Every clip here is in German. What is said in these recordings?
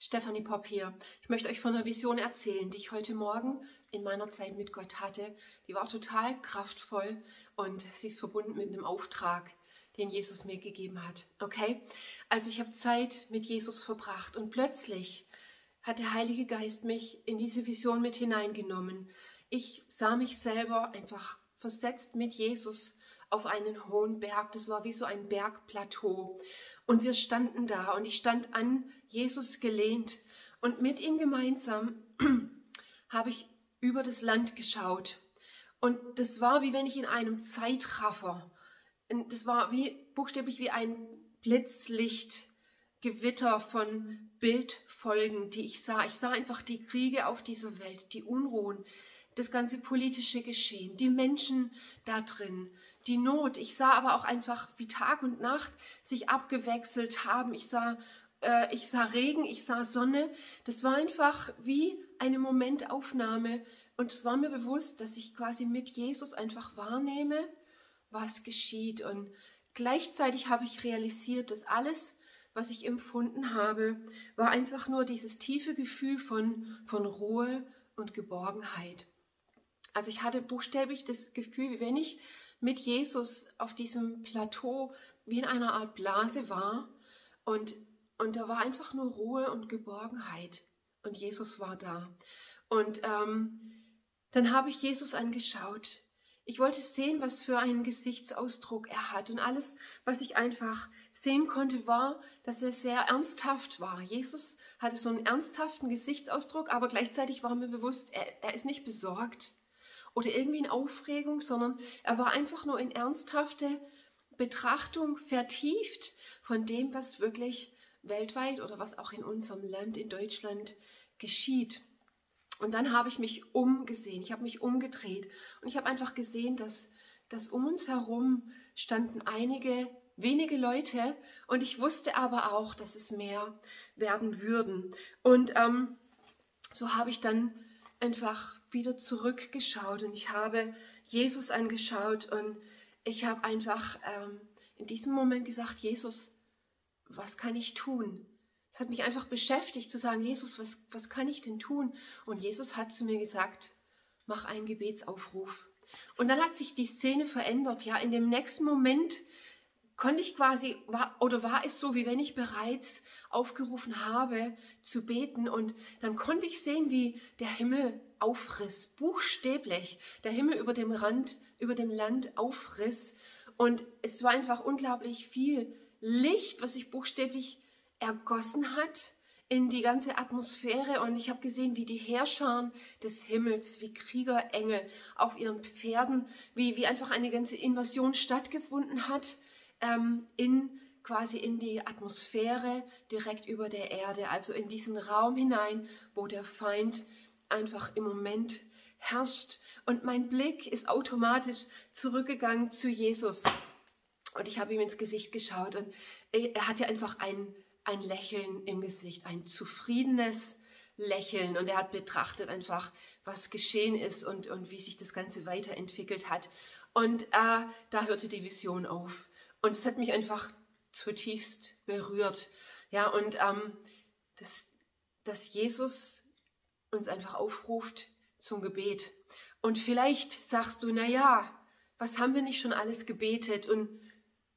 Stephanie Popp hier. Ich möchte euch von einer Vision erzählen, die ich heute Morgen in meiner Zeit mit Gott hatte. Die war total kraftvoll und sie ist verbunden mit einem Auftrag, den Jesus mir gegeben hat. Okay? Also ich habe Zeit mit Jesus verbracht und plötzlich hat der Heilige Geist mich in diese Vision mit hineingenommen. Ich sah mich selber einfach versetzt mit Jesus auf einen hohen Berg. Das war wie so ein Bergplateau. Und wir standen da und ich stand an Jesus gelehnt und mit ihm gemeinsam habe ich über das Land geschaut. Und das war wie wenn ich in einem Zeitraffer, das war wie buchstäblich wie ein Blitzlichtgewitter von Bildfolgen, die ich sah. Ich sah einfach die Kriege auf dieser Welt, die Unruhen, das ganze politische Geschehen, die Menschen da drin, die Not. Ich sah aber auch einfach, wie Tag und Nacht sich abgewechselt haben. Ich sah, äh, ich sah Regen, ich sah Sonne. Das war einfach wie eine Momentaufnahme. Und es war mir bewusst, dass ich quasi mit Jesus einfach wahrnehme, was geschieht. Und gleichzeitig habe ich realisiert, dass alles, was ich empfunden habe, war einfach nur dieses tiefe Gefühl von, von Ruhe und Geborgenheit. Also ich hatte buchstäblich das Gefühl, wie wenn ich mit Jesus auf diesem Plateau wie in einer Art Blase war und, und da war einfach nur Ruhe und Geborgenheit und Jesus war da. Und ähm, dann habe ich Jesus angeschaut. Ich wollte sehen, was für einen Gesichtsausdruck er hat. Und alles, was ich einfach sehen konnte, war, dass er sehr ernsthaft war. Jesus hatte so einen ernsthaften Gesichtsausdruck, aber gleichzeitig war mir bewusst, er, er ist nicht besorgt oder irgendwie in Aufregung, sondern er war einfach nur in ernsthafte Betrachtung vertieft von dem, was wirklich weltweit oder was auch in unserem Land, in Deutschland geschieht. Und dann habe ich mich umgesehen, ich habe mich umgedreht. Und ich habe einfach gesehen, dass, dass um uns herum standen einige wenige Leute. Und ich wusste aber auch, dass es mehr werden würden. Und ähm, so habe ich dann einfach wieder zurückgeschaut. Und ich habe Jesus angeschaut. Und ich habe einfach ähm, in diesem Moment gesagt, Jesus, was kann ich tun? Es hat mich einfach beschäftigt zu sagen, Jesus, was, was kann ich denn tun? Und Jesus hat zu mir gesagt, mach einen Gebetsaufruf. Und dann hat sich die Szene verändert. Ja, in dem nächsten Moment konnte ich quasi, war, oder war es so, wie wenn ich bereits aufgerufen habe zu beten und dann konnte ich sehen, wie der Himmel aufriss, buchstäblich, der Himmel über dem Rand, über dem Land aufriss und es war einfach unglaublich viel Licht, was sich buchstäblich ergossen hat in die ganze Atmosphäre und ich habe gesehen, wie die Herrscher des Himmels, wie Kriegerengel auf ihren Pferden, wie, wie einfach eine ganze Invasion stattgefunden hat ähm, in quasi in die Atmosphäre direkt über der Erde, also in diesen Raum hinein, wo der Feind einfach im Moment herrscht. Und mein Blick ist automatisch zurückgegangen zu Jesus. Und ich habe ihm ins Gesicht geschaut und er hatte einfach ein, ein Lächeln im Gesicht, ein zufriedenes Lächeln. Und er hat betrachtet einfach, was geschehen ist und, und wie sich das Ganze weiterentwickelt hat. Und äh, da hörte die Vision auf. Und es hat mich einfach zutiefst berührt. Ja, und ähm, dass, dass Jesus uns einfach aufruft zum Gebet. Und vielleicht sagst du, na ja, was haben wir nicht schon alles gebetet und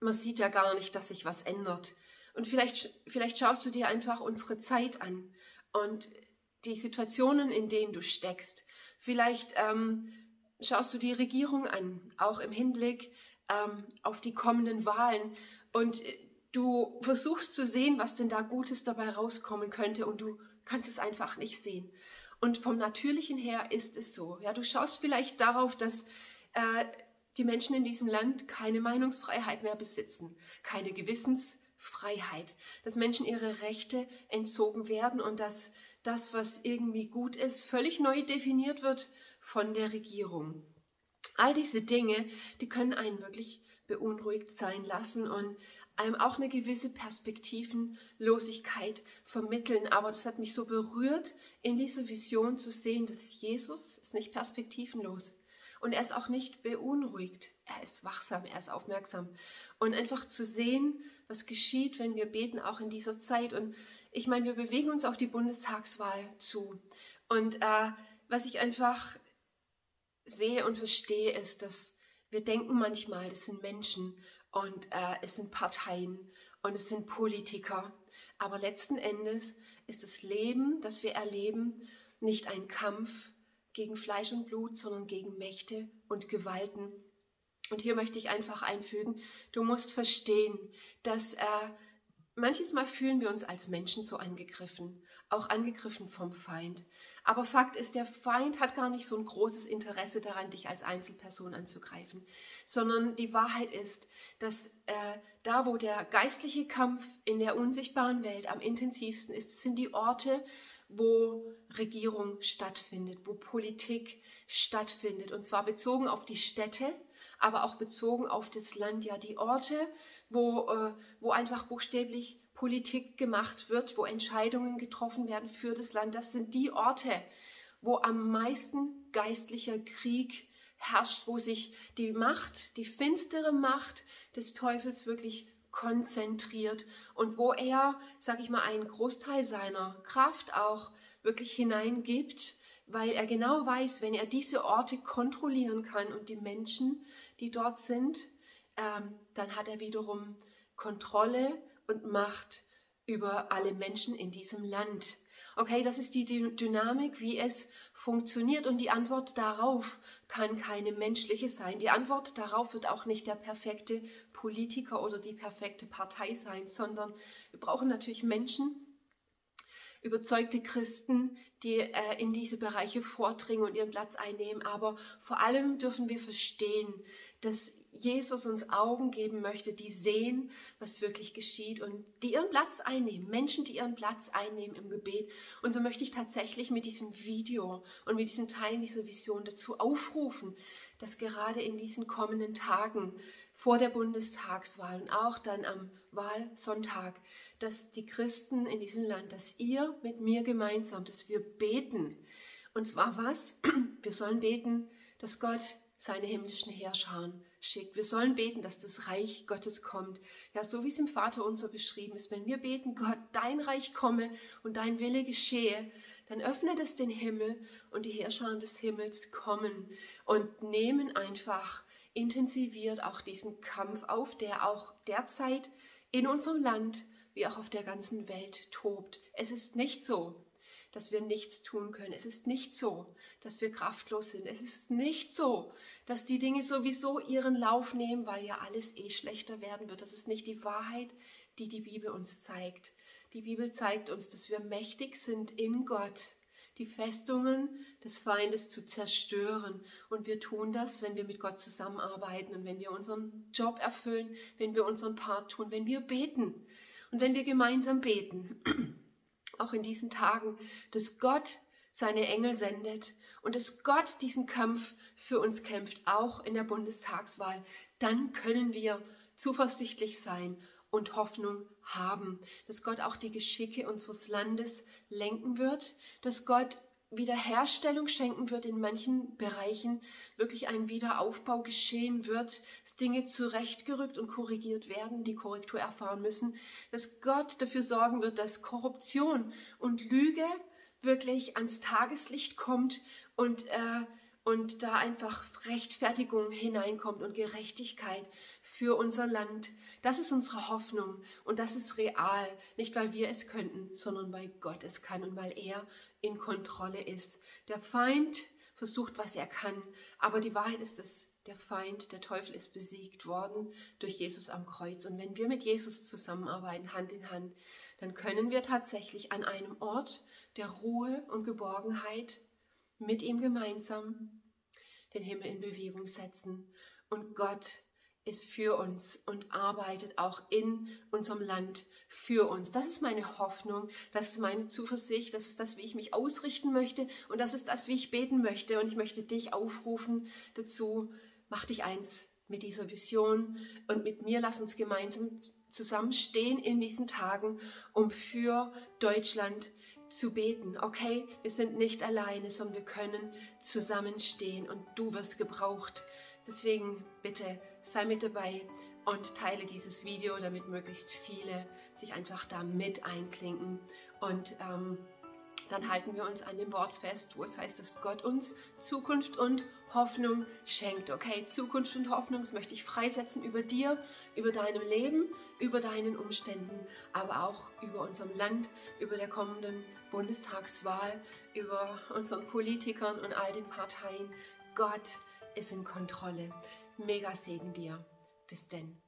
man sieht ja gar nicht, dass sich was ändert. Und vielleicht, vielleicht schaust du dir einfach unsere Zeit an und die Situationen, in denen du steckst. Vielleicht ähm, schaust du die Regierung an, auch im Hinblick ähm, auf die kommenden Wahlen und äh, du versuchst zu sehen, was denn da Gutes dabei rauskommen könnte und du kannst es einfach nicht sehen. Und vom Natürlichen her ist es so. Ja, du schaust vielleicht darauf, dass äh, die Menschen in diesem Land keine Meinungsfreiheit mehr besitzen, keine Gewissensfreiheit, dass Menschen ihre Rechte entzogen werden und dass das, was irgendwie gut ist, völlig neu definiert wird von der Regierung. All diese Dinge, die können einen wirklich beunruhigt sein lassen und einem auch eine gewisse Perspektivenlosigkeit vermitteln. Aber das hat mich so berührt, in dieser Vision zu sehen, dass Jesus ist nicht perspektivenlos und er ist auch nicht beunruhigt. er ist wachsam, er ist aufmerksam. Und einfach zu sehen, was geschieht, wenn wir beten, auch in dieser Zeit. Und ich meine, wir bewegen uns auf die Bundestagswahl zu. Und äh, was ich einfach sehe und verstehe, ist, dass wir denken manchmal, das sind Menschen und äh, es sind Parteien und es sind Politiker. Aber letzten Endes ist das Leben, das wir erleben, nicht ein Kampf gegen Fleisch und Blut, sondern gegen Mächte und Gewalten. Und hier möchte ich einfach einfügen, du musst verstehen, dass äh, manches Mal fühlen wir uns als Menschen so angegriffen, auch angegriffen vom Feind. Aber Fakt ist, der Feind hat gar nicht so ein großes Interesse daran, dich als Einzelperson anzugreifen, sondern die Wahrheit ist, dass äh, da, wo der geistliche Kampf in der unsichtbaren Welt am intensivsten ist, sind die Orte, wo Regierung stattfindet, wo Politik stattfindet. Und zwar bezogen auf die Städte, aber auch bezogen auf das Land. Ja, die Orte, wo, äh, wo einfach buchstäblich Politik gemacht wird, wo Entscheidungen getroffen werden für das Land. Das sind die Orte, wo am meisten geistlicher Krieg herrscht, wo sich die Macht, die finstere Macht des Teufels wirklich konzentriert und wo er, sag ich mal, einen Großteil seiner Kraft auch wirklich hineingibt, weil er genau weiß, wenn er diese Orte kontrollieren kann und die Menschen, die dort sind, ähm, dann hat er wiederum Kontrolle und Macht über alle Menschen in diesem Land. Okay, das ist die Dynamik, wie es funktioniert und die Antwort darauf kann keine menschliche sein. Die Antwort darauf wird auch nicht der perfekte Politiker oder die perfekte Partei sein, sondern wir brauchen natürlich Menschen, überzeugte Christen, die äh, in diese Bereiche vordringen und ihren Platz einnehmen. Aber vor allem dürfen wir verstehen, dass Jesus uns Augen geben möchte, die sehen, was wirklich geschieht und die ihren Platz einnehmen. Menschen, die ihren Platz einnehmen im Gebet. Und so möchte ich tatsächlich mit diesem Video und mit diesen Teilen dieser Vision dazu aufrufen, dass gerade in diesen kommenden Tagen vor der Bundestagswahl und auch dann am Wahlsonntag, dass die Christen in diesem Land, dass ihr mit mir gemeinsam, dass wir beten. Und zwar was? Wir sollen beten, dass Gott seine himmlischen Heerscharen schickt. Wir sollen beten, dass das Reich Gottes kommt. Ja, so wie es im Vater unser beschrieben ist. Wenn wir beten, Gott, dein Reich komme und dein Wille geschehe, dann öffnet es den Himmel und die Heerscharen des Himmels kommen und nehmen einfach intensiviert auch diesen Kampf auf, der auch derzeit in unserem Land wie auch auf der ganzen Welt tobt. Es ist nicht so, dass wir nichts tun können. Es ist nicht so, dass wir kraftlos sind. Es ist nicht so, dass die Dinge sowieso ihren Lauf nehmen, weil ja alles eh schlechter werden wird. Das ist nicht die Wahrheit, die die Bibel uns zeigt. Die Bibel zeigt uns, dass wir mächtig sind in Gott, die Festungen des Feindes zu zerstören. Und wir tun das, wenn wir mit Gott zusammenarbeiten und wenn wir unseren Job erfüllen, wenn wir unseren Part tun, wenn wir beten und wenn wir gemeinsam beten auch in diesen Tagen, dass Gott seine Engel sendet und dass Gott diesen Kampf für uns kämpft, auch in der Bundestagswahl, dann können wir zuversichtlich sein und Hoffnung haben, dass Gott auch die Geschicke unseres Landes lenken wird, dass Gott Wiederherstellung schenken wird in manchen Bereichen, wirklich ein Wiederaufbau geschehen wird, dass Dinge zurechtgerückt und korrigiert werden, die Korrektur erfahren müssen, dass Gott dafür sorgen wird, dass Korruption und Lüge wirklich ans Tageslicht kommt und, äh, und da einfach Rechtfertigung hineinkommt und Gerechtigkeit für unser Land. Das ist unsere Hoffnung und das ist real, nicht weil wir es könnten, sondern weil Gott es kann und weil er in Kontrolle ist. Der Feind versucht, was er kann, aber die Wahrheit ist, dass der Feind, der Teufel ist besiegt worden durch Jesus am Kreuz. Und wenn wir mit Jesus zusammenarbeiten, Hand in Hand, dann können wir tatsächlich an einem Ort der Ruhe und Geborgenheit mit ihm gemeinsam den Himmel in Bewegung setzen und Gott ist für uns und arbeitet auch in unserem Land für uns. Das ist meine Hoffnung, das ist meine Zuversicht, das ist das, wie ich mich ausrichten möchte und das ist das, wie ich beten möchte. Und ich möchte dich aufrufen dazu, mach dich eins mit dieser Vision und mit mir lass uns gemeinsam zusammenstehen in diesen Tagen, um für Deutschland zu beten. Okay, wir sind nicht alleine, sondern wir können zusammenstehen und du wirst gebraucht. Deswegen bitte sei mit dabei und teile dieses Video, damit möglichst viele sich einfach da mit einklinken. Und ähm, dann halten wir uns an dem Wort fest, wo es heißt, dass Gott uns Zukunft und Hoffnung schenkt. Okay, Zukunft und Hoffnung, das möchte ich freisetzen über dir, über deinem Leben, über deinen Umständen, aber auch über unserem Land, über der kommenden Bundestagswahl, über unseren Politikern und all den Parteien. Gott ist in Kontrolle. Mega Segen dir. Bis denn.